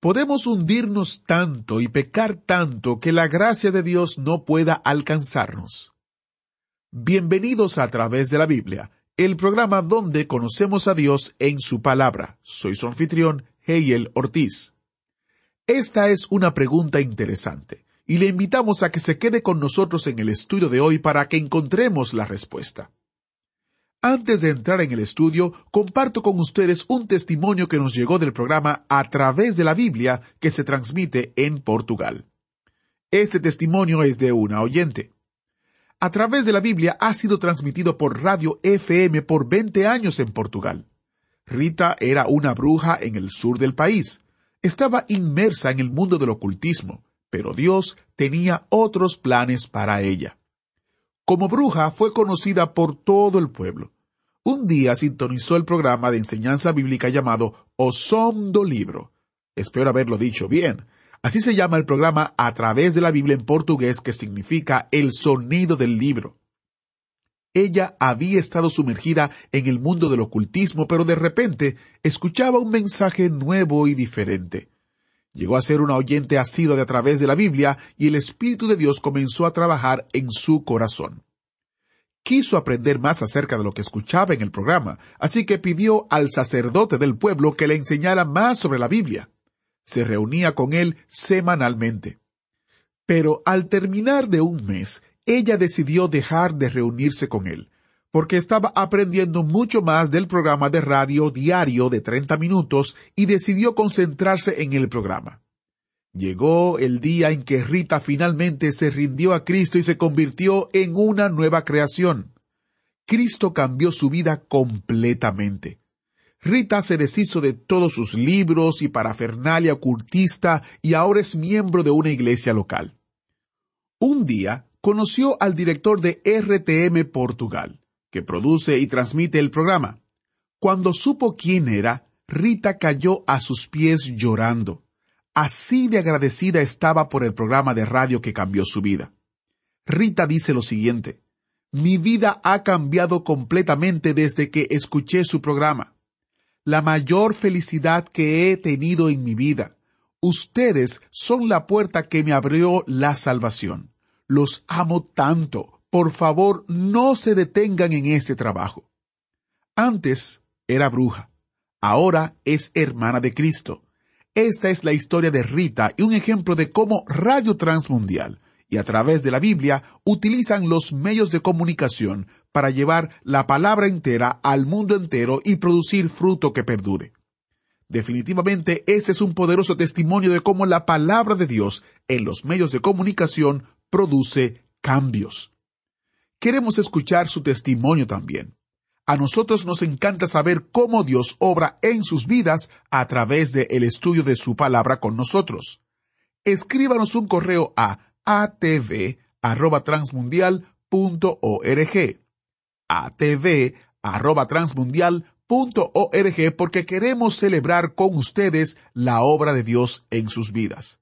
Podemos hundirnos tanto y pecar tanto que la gracia de Dios no pueda alcanzarnos. Bienvenidos a través de la Biblia, el programa donde conocemos a Dios en su palabra. Soy su anfitrión, Heyel Ortiz. Esta es una pregunta interesante y le invitamos a que se quede con nosotros en el estudio de hoy para que encontremos la respuesta. Antes de entrar en el estudio, comparto con ustedes un testimonio que nos llegó del programa A través de la Biblia que se transmite en Portugal. Este testimonio es de una oyente. A través de la Biblia ha sido transmitido por Radio FM por 20 años en Portugal. Rita era una bruja en el sur del país. Estaba inmersa en el mundo del ocultismo, pero Dios tenía otros planes para ella. Como bruja fue conocida por todo el pueblo. Un día sintonizó el programa de enseñanza bíblica llamado O Som do Libro. Espero haberlo dicho bien. Así se llama el programa a través de la Biblia en portugués que significa el sonido del libro. Ella había estado sumergida en el mundo del ocultismo, pero de repente escuchaba un mensaje nuevo y diferente. Llegó a ser una oyente asidua de a través de la Biblia y el Espíritu de Dios comenzó a trabajar en su corazón. Quiso aprender más acerca de lo que escuchaba en el programa, así que pidió al sacerdote del pueblo que le enseñara más sobre la Biblia. Se reunía con él semanalmente. Pero al terminar de un mes, ella decidió dejar de reunirse con él, porque estaba aprendiendo mucho más del programa de radio diario de 30 minutos y decidió concentrarse en el programa. Llegó el día en que Rita finalmente se rindió a Cristo y se convirtió en una nueva creación. Cristo cambió su vida completamente. Rita se deshizo de todos sus libros y parafernalia ocultista y ahora es miembro de una iglesia local. Un día conoció al director de RTM Portugal, que produce y transmite el programa. Cuando supo quién era, Rita cayó a sus pies llorando. Así de agradecida estaba por el programa de radio que cambió su vida. Rita dice lo siguiente, Mi vida ha cambiado completamente desde que escuché su programa. La mayor felicidad que he tenido en mi vida. Ustedes son la puerta que me abrió la salvación. Los amo tanto. Por favor, no se detengan en este trabajo. Antes era bruja. Ahora es hermana de Cristo. Esta es la historia de Rita y un ejemplo de cómo Radio Transmundial y a través de la Biblia utilizan los medios de comunicación para llevar la palabra entera al mundo entero y producir fruto que perdure. Definitivamente ese es un poderoso testimonio de cómo la palabra de Dios en los medios de comunicación produce cambios. Queremos escuchar su testimonio también. A nosotros nos encanta saber cómo Dios obra en sus vidas a través del el estudio de su palabra con nosotros. Escríbanos un correo a atv@transmundial.org. atv@transmundial.org porque queremos celebrar con ustedes la obra de Dios en sus vidas.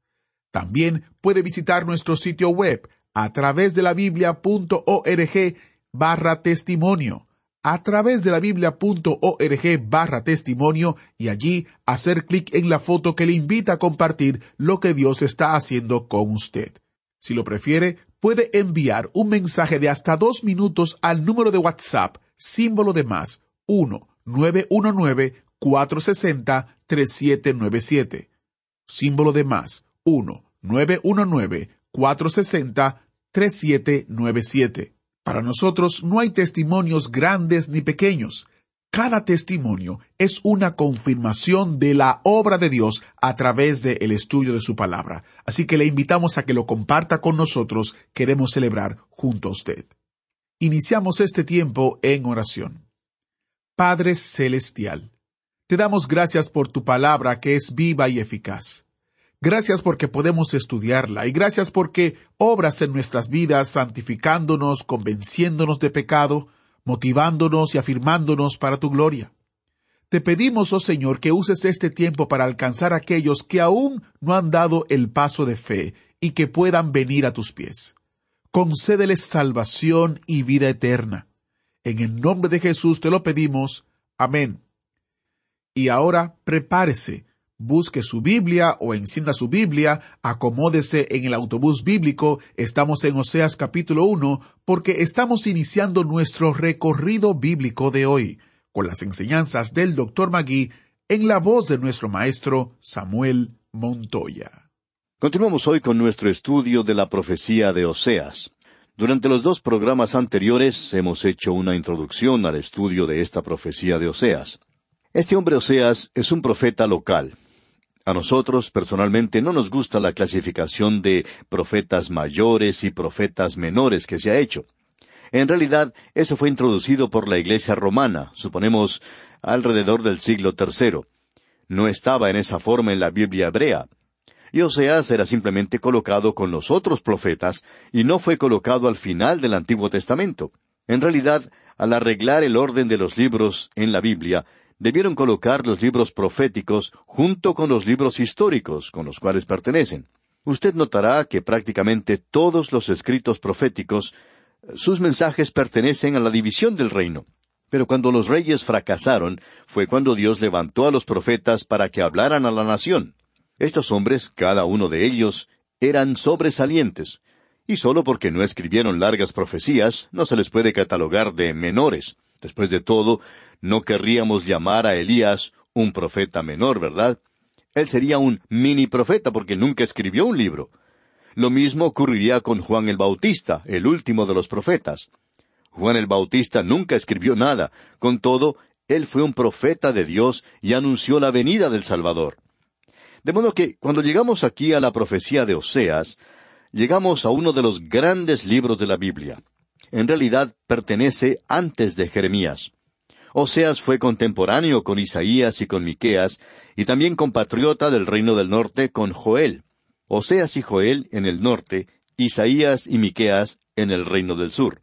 También puede visitar nuestro sitio web a través de la biblia.org barra testimonio a través de la biblia.org barra testimonio y allí hacer clic en la foto que le invita a compartir lo que Dios está haciendo con usted. Si lo prefiere, puede enviar un mensaje de hasta dos minutos al número de WhatsApp, símbolo de más, 1-919-460-3797. Símbolo de más, 1-919-460-3797. Para nosotros no hay testimonios grandes ni pequeños. Cada testimonio es una confirmación de la obra de Dios a través del estudio de su palabra. Así que le invitamos a que lo comparta con nosotros. Queremos celebrar junto a usted. Iniciamos este tiempo en oración. Padre Celestial, Te damos gracias por tu palabra que es viva y eficaz. Gracias porque podemos estudiarla y gracias porque obras en nuestras vidas santificándonos, convenciéndonos de pecado, motivándonos y afirmándonos para tu gloria. Te pedimos, oh Señor, que uses este tiempo para alcanzar a aquellos que aún no han dado el paso de fe y que puedan venir a tus pies. Concédeles salvación y vida eterna. En el nombre de Jesús te lo pedimos. Amén. Y ahora prepárese, busque su Biblia o encienda su Biblia, acomódese en el autobús bíblico, estamos en Oseas capítulo 1, porque estamos iniciando nuestro recorrido bíblico de hoy con las enseñanzas del Dr. Magui en la voz de nuestro maestro Samuel Montoya. Continuamos hoy con nuestro estudio de la profecía de Oseas. Durante los dos programas anteriores hemos hecho una introducción al estudio de esta profecía de Oseas. Este hombre Oseas es un profeta local. A nosotros personalmente no nos gusta la clasificación de profetas mayores y profetas menores que se ha hecho. En realidad, eso fue introducido por la Iglesia romana, suponemos alrededor del siglo III. No estaba en esa forma en la Biblia hebrea. Y Oseas era simplemente colocado con los otros profetas y no fue colocado al final del Antiguo Testamento. En realidad, al arreglar el orden de los libros en la Biblia, debieron colocar los libros proféticos junto con los libros históricos con los cuales pertenecen. Usted notará que prácticamente todos los escritos proféticos sus mensajes pertenecen a la división del reino. Pero cuando los reyes fracasaron, fue cuando Dios levantó a los profetas para que hablaran a la nación. Estos hombres, cada uno de ellos, eran sobresalientes, y solo porque no escribieron largas profecías, no se les puede catalogar de menores. Después de todo, no querríamos llamar a Elías un profeta menor, ¿verdad? Él sería un mini profeta porque nunca escribió un libro. Lo mismo ocurriría con Juan el Bautista, el último de los profetas. Juan el Bautista nunca escribió nada, con todo, él fue un profeta de Dios y anunció la venida del Salvador. De modo que cuando llegamos aquí a la profecía de Oseas, llegamos a uno de los grandes libros de la Biblia. En realidad pertenece antes de Jeremías. Oseas fue contemporáneo con Isaías y con Miqueas, y también compatriota del reino del norte con Joel. Oseas y Joel en el norte, Isaías y Miqueas en el reino del sur.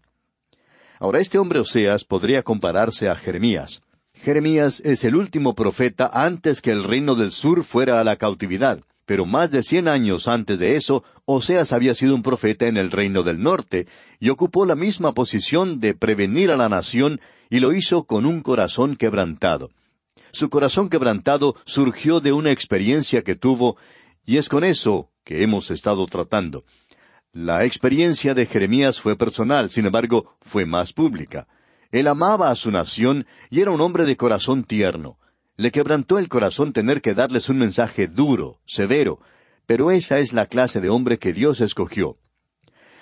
Ahora este hombre Oseas podría compararse a Jeremías. Jeremías es el último profeta antes que el reino del sur fuera a la cautividad, pero más de cien años antes de eso, Oseas había sido un profeta en el reino del norte, y ocupó la misma posición de prevenir a la nación, y lo hizo con un corazón quebrantado. Su corazón quebrantado surgió de una experiencia que tuvo, y es con eso que hemos estado tratando. La experiencia de Jeremías fue personal, sin embargo, fue más pública. Él amaba a su nación y era un hombre de corazón tierno. Le quebrantó el corazón tener que darles un mensaje duro, severo, pero esa es la clase de hombre que Dios escogió.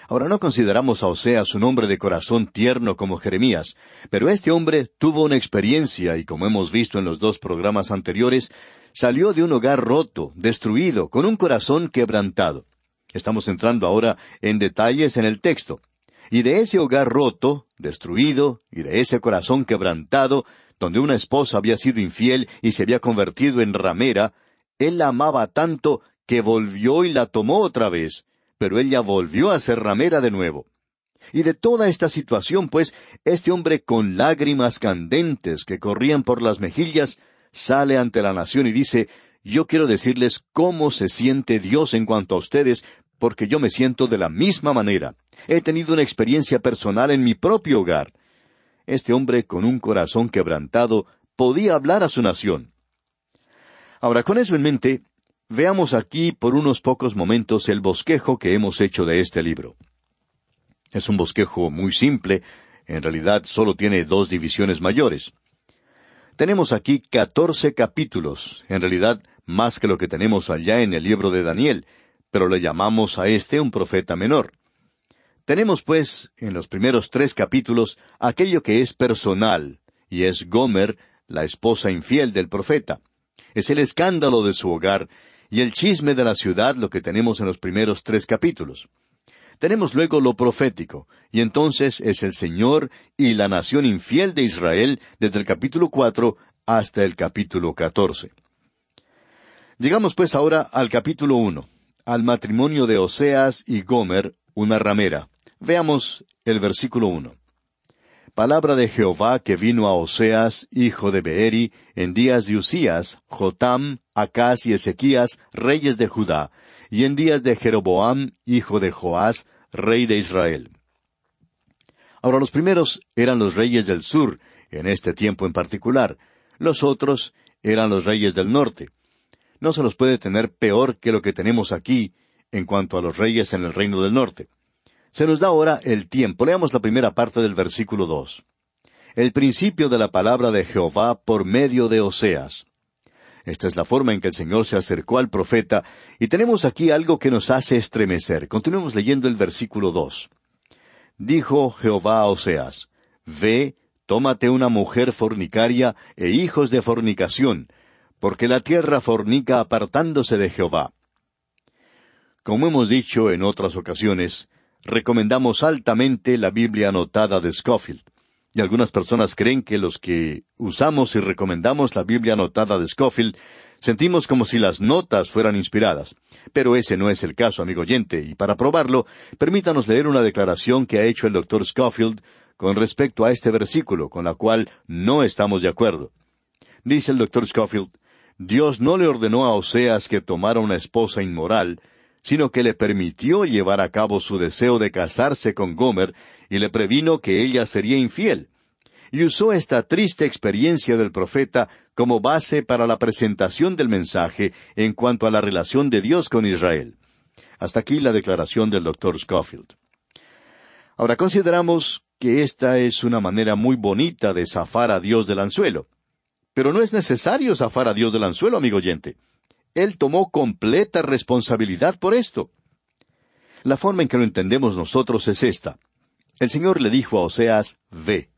Ahora no consideramos a Oseas un hombre de corazón tierno como Jeremías, pero este hombre tuvo una experiencia y como hemos visto en los dos programas anteriores, salió de un hogar roto, destruido, con un corazón quebrantado. Estamos entrando ahora en detalles en el texto. Y de ese hogar roto, destruido, y de ese corazón quebrantado, donde una esposa había sido infiel y se había convertido en ramera, él la amaba tanto que volvió y la tomó otra vez, pero ella volvió a ser ramera de nuevo. Y de toda esta situación, pues, este hombre con lágrimas candentes que corrían por las mejillas, sale ante la nación y dice, yo quiero decirles cómo se siente Dios en cuanto a ustedes, porque yo me siento de la misma manera. He tenido una experiencia personal en mi propio hogar. Este hombre con un corazón quebrantado podía hablar a su nación. Ahora, con eso en mente, veamos aquí por unos pocos momentos el bosquejo que hemos hecho de este libro. Es un bosquejo muy simple, en realidad solo tiene dos divisiones mayores. Tenemos aquí catorce capítulos, en realidad más que lo que tenemos allá en el libro de Daniel, pero le llamamos a este un profeta menor. Tenemos, pues, en los primeros tres capítulos aquello que es personal, y es Gomer, la esposa infiel del profeta. Es el escándalo de su hogar, y el chisme de la ciudad lo que tenemos en los primeros tres capítulos. Tenemos luego lo profético, y entonces es el Señor y la nación infiel de Israel desde el capítulo cuatro hasta el capítulo catorce. Llegamos pues ahora al capítulo uno, al matrimonio de Oseas y Gomer, una ramera. Veamos el versículo uno. Palabra de Jehová que vino a Oseas, hijo de Beeri, en días de Usías, Jotam, Acaz y Ezequías, reyes de Judá, y en días de Jeroboam, hijo de Joás, rey de Israel. Ahora los primeros eran los reyes del sur, en este tiempo en particular. Los otros eran los reyes del norte. No se los puede tener peor que lo que tenemos aquí en cuanto a los reyes en el reino del norte. Se nos da ahora el tiempo. Leamos la primera parte del versículo dos. El principio de la palabra de Jehová por medio de Oseas. Esta es la forma en que el Señor se acercó al profeta, y tenemos aquí algo que nos hace estremecer. Continuemos leyendo el versículo dos. Dijo Jehová a Oseas, Ve, tómate una mujer fornicaria e hijos de fornicación, porque la tierra fornica apartándose de Jehová. Como hemos dicho en otras ocasiones, recomendamos altamente la Biblia anotada de Scofield. Y algunas personas creen que los que usamos y recomendamos la Biblia anotada de Scofield sentimos como si las notas fueran inspiradas. Pero ese no es el caso, amigo oyente, y para probarlo, permítanos leer una declaración que ha hecho el doctor Scofield con respecto a este versículo, con la cual no estamos de acuerdo. Dice el doctor Scofield, Dios no le ordenó a Oseas que tomara una esposa inmoral, sino que le permitió llevar a cabo su deseo de casarse con Gomer y le previno que ella sería infiel. Y usó esta triste experiencia del profeta como base para la presentación del mensaje en cuanto a la relación de Dios con Israel. Hasta aquí la declaración del doctor Scofield. Ahora consideramos que esta es una manera muy bonita de zafar a Dios del anzuelo. Pero no es necesario zafar a Dios del anzuelo, amigo oyente. Él tomó completa responsabilidad por esto. La forma en que lo entendemos nosotros es esta. El Señor le dijo a Oseas, ve.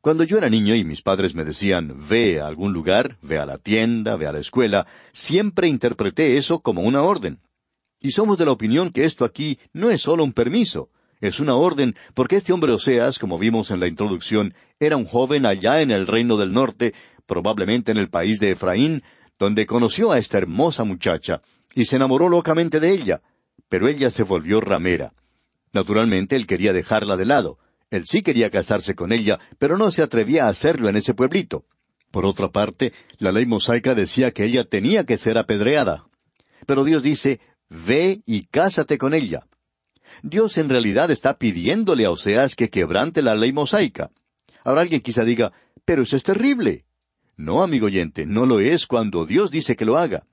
Cuando yo era niño y mis padres me decían, ve a algún lugar, ve a la tienda, ve a la escuela, siempre interpreté eso como una orden. Y somos de la opinión que esto aquí no es solo un permiso, es una orden, porque este hombre Oseas, como vimos en la introducción, era un joven allá en el reino del norte, probablemente en el país de Efraín, donde conoció a esta hermosa muchacha, y se enamoró locamente de ella, pero ella se volvió ramera. Naturalmente él quería dejarla de lado, él sí quería casarse con ella, pero no se atrevía a hacerlo en ese pueblito. Por otra parte, la ley mosaica decía que ella tenía que ser apedreada. Pero Dios dice, ve y cásate con ella. Dios en realidad está pidiéndole a Oseas que quebrante la ley mosaica. Ahora alguien quizá diga, pero eso es terrible. No, amigo oyente, no lo es cuando Dios dice que lo haga.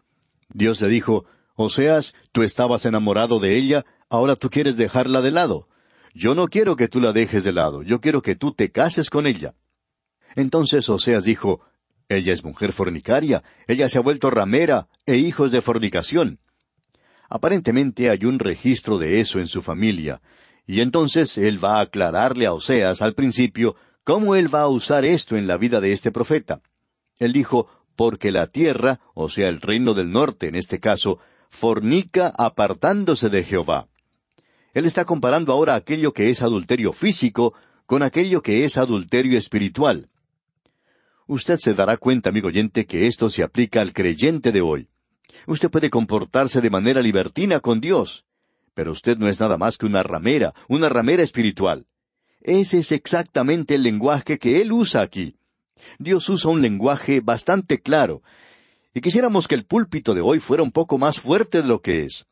Dios le dijo, Oseas, tú estabas enamorado de ella, ahora tú quieres dejarla de lado. Yo no quiero que tú la dejes de lado, yo quiero que tú te cases con ella. Entonces Oseas dijo, Ella es mujer fornicaria, ella se ha vuelto ramera e hijos de fornicación. Aparentemente hay un registro de eso en su familia, y entonces él va a aclararle a Oseas al principio cómo él va a usar esto en la vida de este profeta. Él dijo, porque la tierra, o sea el reino del norte en este caso, fornica apartándose de Jehová. Él está comparando ahora aquello que es adulterio físico con aquello que es adulterio espiritual. Usted se dará cuenta, amigo oyente, que esto se aplica al creyente de hoy. Usted puede comportarse de manera libertina con Dios, pero usted no es nada más que una ramera, una ramera espiritual. Ese es exactamente el lenguaje que Él usa aquí. Dios usa un lenguaje bastante claro, y quisiéramos que el púlpito de hoy fuera un poco más fuerte de lo que es.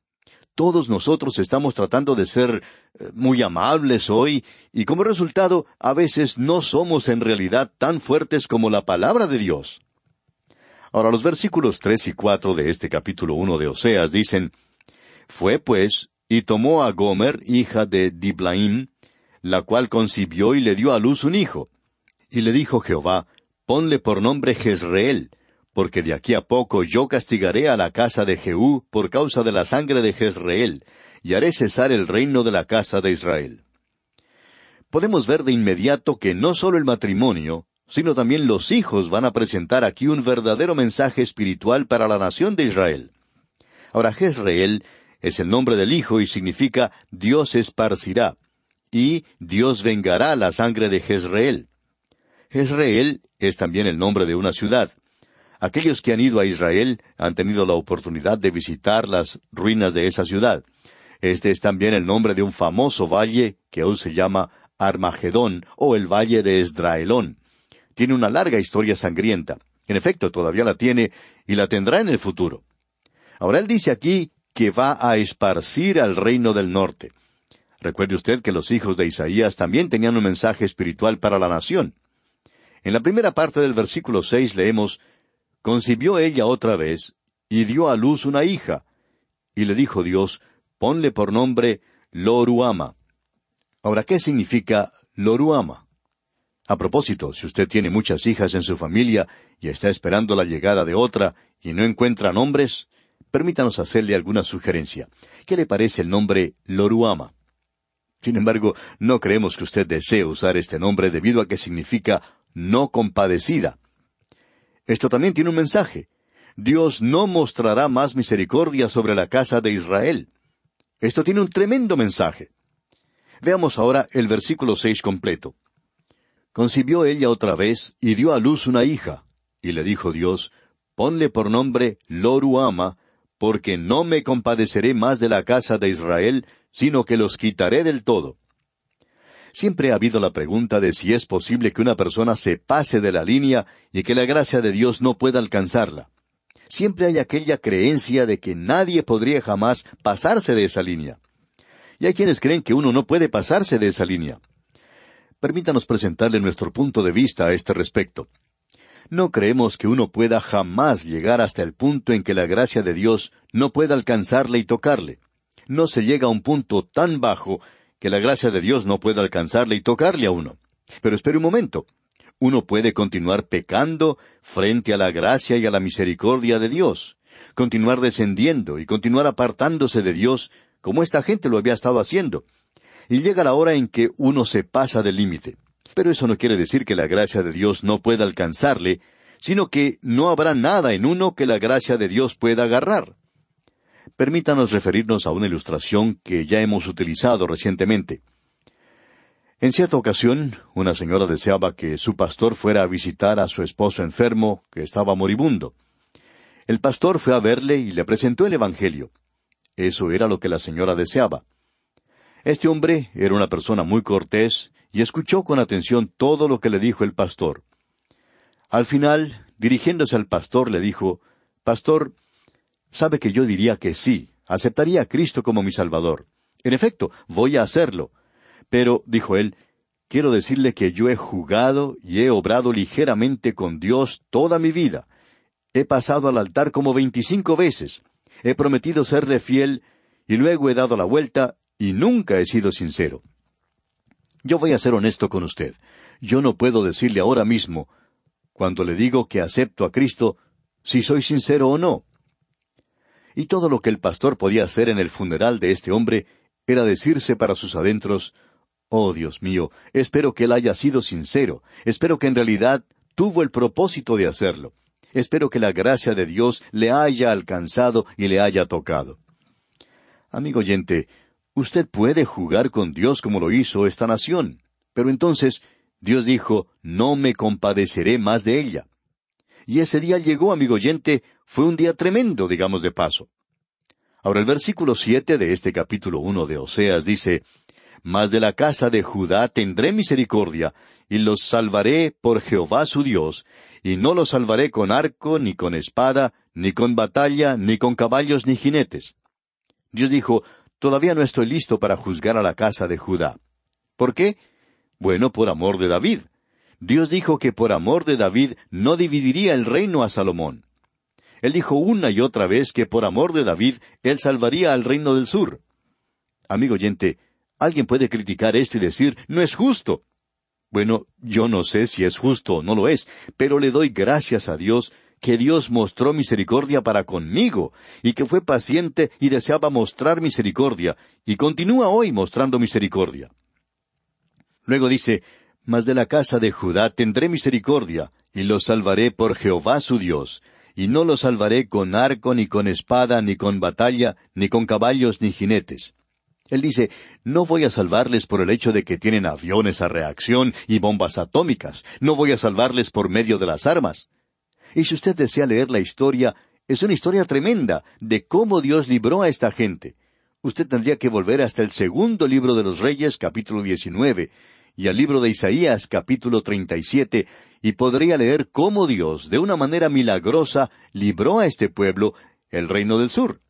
Todos nosotros estamos tratando de ser eh, muy amables hoy y como resultado a veces no somos en realidad tan fuertes como la palabra de Dios. Ahora los versículos tres y cuatro de este capítulo uno de Oseas dicen Fue pues y tomó a Gomer, hija de Diblaim, la cual concibió y le dio a luz un hijo. Y le dijo Jehová, Ponle por nombre Jezreel, porque de aquí a poco yo castigaré a la casa de Jehú por causa de la sangre de Jezreel, y haré cesar el reino de la casa de Israel. Podemos ver de inmediato que no solo el matrimonio, sino también los hijos van a presentar aquí un verdadero mensaje espiritual para la nación de Israel. Ahora, Jezreel es el nombre del hijo y significa Dios esparcirá, y Dios vengará la sangre de Jezreel. Israel es también el nombre de una ciudad. Aquellos que han ido a Israel han tenido la oportunidad de visitar las ruinas de esa ciudad. Este es también el nombre de un famoso valle que aún se llama Armagedón o el valle de Esdraelón. Tiene una larga historia sangrienta. En efecto, todavía la tiene y la tendrá en el futuro. Ahora él dice aquí que va a esparcir al reino del norte. Recuerde usted que los hijos de Isaías también tenían un mensaje espiritual para la nación. En la primera parte del versículo seis leemos Concibió ella otra vez, y dio a luz una hija. Y le dijo Dios, ponle por nombre Loruama. Ahora, ¿qué significa Loruama? A propósito, si usted tiene muchas hijas en su familia y está esperando la llegada de otra y no encuentra nombres, permítanos hacerle alguna sugerencia. ¿Qué le parece el nombre Loruama? Sin embargo, no creemos que usted desee usar este nombre debido a que significa no compadecida. Esto también tiene un mensaje. Dios no mostrará más misericordia sobre la casa de Israel. Esto tiene un tremendo mensaje. Veamos ahora el versículo seis completo. Concibió ella otra vez y dio a luz una hija, y le dijo Dios, ponle por nombre Loruama, porque no me compadeceré más de la casa de Israel, sino que los quitaré del todo. Siempre ha habido la pregunta de si es posible que una persona se pase de la línea y que la gracia de Dios no pueda alcanzarla. Siempre hay aquella creencia de que nadie podría jamás pasarse de esa línea. Y hay quienes creen que uno no puede pasarse de esa línea. Permítanos presentarle nuestro punto de vista a este respecto. No creemos que uno pueda jamás llegar hasta el punto en que la gracia de Dios no pueda alcanzarle y tocarle. No se llega a un punto tan bajo que la gracia de Dios no pueda alcanzarle y tocarle a uno. Pero espere un momento. Uno puede continuar pecando frente a la gracia y a la misericordia de Dios, continuar descendiendo y continuar apartándose de Dios como esta gente lo había estado haciendo. Y llega la hora en que uno se pasa del límite. Pero eso no quiere decir que la gracia de Dios no pueda alcanzarle, sino que no habrá nada en uno que la gracia de Dios pueda agarrar. Permítanos referirnos a una ilustración que ya hemos utilizado recientemente. En cierta ocasión, una señora deseaba que su pastor fuera a visitar a su esposo enfermo, que estaba moribundo. El pastor fue a verle y le presentó el Evangelio. Eso era lo que la señora deseaba. Este hombre era una persona muy cortés y escuchó con atención todo lo que le dijo el pastor. Al final, dirigiéndose al pastor, le dijo, Pastor, sabe que yo diría que sí, aceptaría a Cristo como mi Salvador. En efecto, voy a hacerlo. Pero, dijo él, quiero decirle que yo he jugado y he obrado ligeramente con Dios toda mi vida. He pasado al altar como veinticinco veces. He prometido serle fiel y luego he dado la vuelta y nunca he sido sincero. Yo voy a ser honesto con usted. Yo no puedo decirle ahora mismo, cuando le digo que acepto a Cristo, si soy sincero o no. Y todo lo que el pastor podía hacer en el funeral de este hombre era decirse para sus adentros, Oh Dios mío, espero que él haya sido sincero, espero que en realidad tuvo el propósito de hacerlo, espero que la gracia de Dios le haya alcanzado y le haya tocado. Amigo oyente, usted puede jugar con Dios como lo hizo esta nación, pero entonces Dios dijo, no me compadeceré más de ella. Y ese día llegó, amigo oyente, fue un día tremendo, digamos de paso. Ahora el versículo siete de este capítulo uno de Oseas dice, Mas de la casa de Judá tendré misericordia, y los salvaré por Jehová su Dios, y no los salvaré con arco, ni con espada, ni con batalla, ni con caballos, ni jinetes. Dios dijo, Todavía no estoy listo para juzgar a la casa de Judá. ¿Por qué? Bueno, por amor de David. Dios dijo que por amor de David no dividiría el reino a Salomón. Él dijo una y otra vez que por amor de David él salvaría al reino del sur. Amigo oyente, alguien puede criticar esto y decir, no es justo. Bueno, yo no sé si es justo o no lo es, pero le doy gracias a Dios que Dios mostró misericordia para conmigo, y que fue paciente y deseaba mostrar misericordia, y continúa hoy mostrando misericordia. Luego dice, mas de la casa de Judá tendré misericordia, y los salvaré por Jehová su Dios, y no los salvaré con arco, ni con espada, ni con batalla, ni con caballos, ni jinetes. Él dice, no voy a salvarles por el hecho de que tienen aviones a reacción y bombas atómicas, no voy a salvarles por medio de las armas. Y si usted desea leer la historia, es una historia tremenda de cómo Dios libró a esta gente. Usted tendría que volver hasta el segundo libro de los Reyes, capítulo 19, y al libro de Isaías, capítulo 37, y podría leer cómo Dios, de una manera milagrosa, libró a este pueblo, el reino del sur.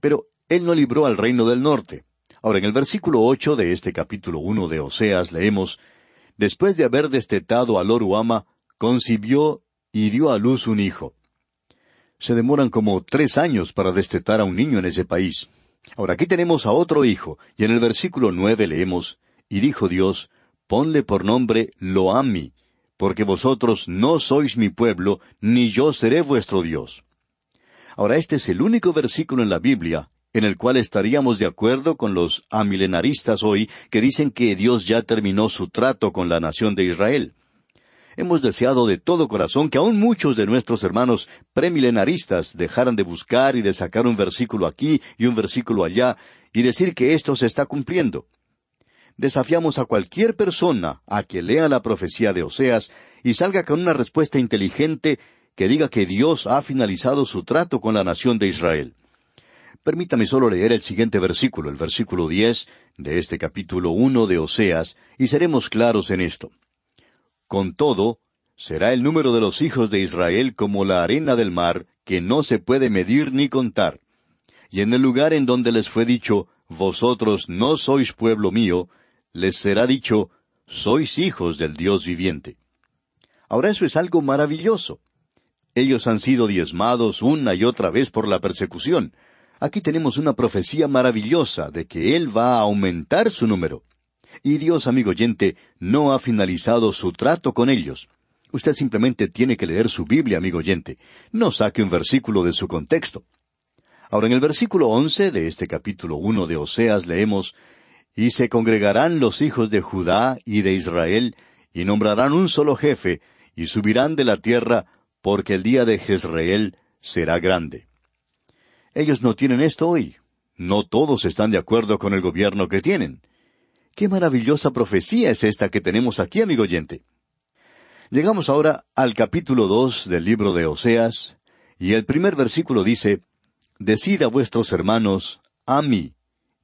Pero Él no libró al reino del norte. Ahora, en el versículo ocho de este capítulo uno de Oseas leemos Después de haber destetado a Loruama, concibió y dio a luz un hijo. Se demoran como tres años para destetar a un niño en ese país. Ahora aquí tenemos a otro hijo, y en el versículo nueve leemos Y dijo Dios, Ponle por nombre Loami, porque vosotros no sois mi pueblo, ni yo seré vuestro Dios. Ahora este es el único versículo en la Biblia en el cual estaríamos de acuerdo con los amilenaristas hoy que dicen que Dios ya terminó su trato con la nación de Israel. Hemos deseado de todo corazón que aún muchos de nuestros hermanos premilenaristas dejaran de buscar y de sacar un versículo aquí y un versículo allá y decir que esto se está cumpliendo. Desafiamos a cualquier persona a que lea la profecía de Oseas y salga con una respuesta inteligente que diga que Dios ha finalizado su trato con la nación de Israel. Permítame solo leer el siguiente versículo, el versículo diez de este capítulo uno de Oseas, y seremos claros en esto. Con todo, será el número de los hijos de Israel como la arena del mar, que no se puede medir ni contar. Y en el lugar en donde les fue dicho, Vosotros no sois pueblo mío, les será dicho, Sois hijos del Dios viviente. Ahora eso es algo maravilloso. Ellos han sido diezmados una y otra vez por la persecución, Aquí tenemos una profecía maravillosa de que Él va a aumentar su número. Y Dios, amigo oyente, no ha finalizado su trato con ellos. Usted simplemente tiene que leer su Biblia, amigo oyente. No saque un versículo de su contexto. Ahora en el versículo once de este capítulo uno de Oseas leemos Y se congregarán los hijos de Judá y de Israel, y nombrarán un solo jefe, y subirán de la tierra, porque el día de Jezreel será grande. Ellos no tienen esto hoy. No todos están de acuerdo con el gobierno que tienen. Qué maravillosa profecía es esta que tenemos aquí, amigo oyente. Llegamos ahora al capítulo dos del libro de Oseas, y el primer versículo dice, Decid a vuestros hermanos, Ami,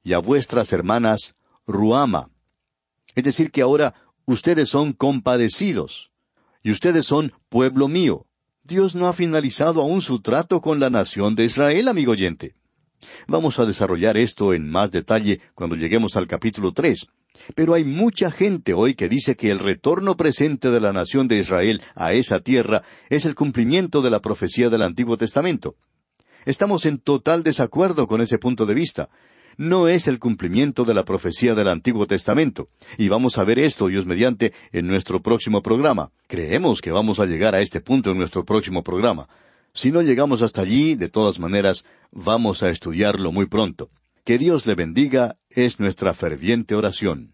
y a vuestras hermanas, Ruama. Es decir, que ahora ustedes son compadecidos, y ustedes son pueblo mío. Dios no ha finalizado aún su trato con la nación de Israel, amigo oyente. Vamos a desarrollar esto en más detalle cuando lleguemos al capítulo tres. Pero hay mucha gente hoy que dice que el retorno presente de la nación de Israel a esa tierra es el cumplimiento de la profecía del Antiguo Testamento. Estamos en total desacuerdo con ese punto de vista, no es el cumplimiento de la profecía del Antiguo Testamento. Y vamos a ver esto, Dios mediante, en nuestro próximo programa. Creemos que vamos a llegar a este punto en nuestro próximo programa. Si no llegamos hasta allí, de todas maneras, vamos a estudiarlo muy pronto. Que Dios le bendiga es nuestra ferviente oración.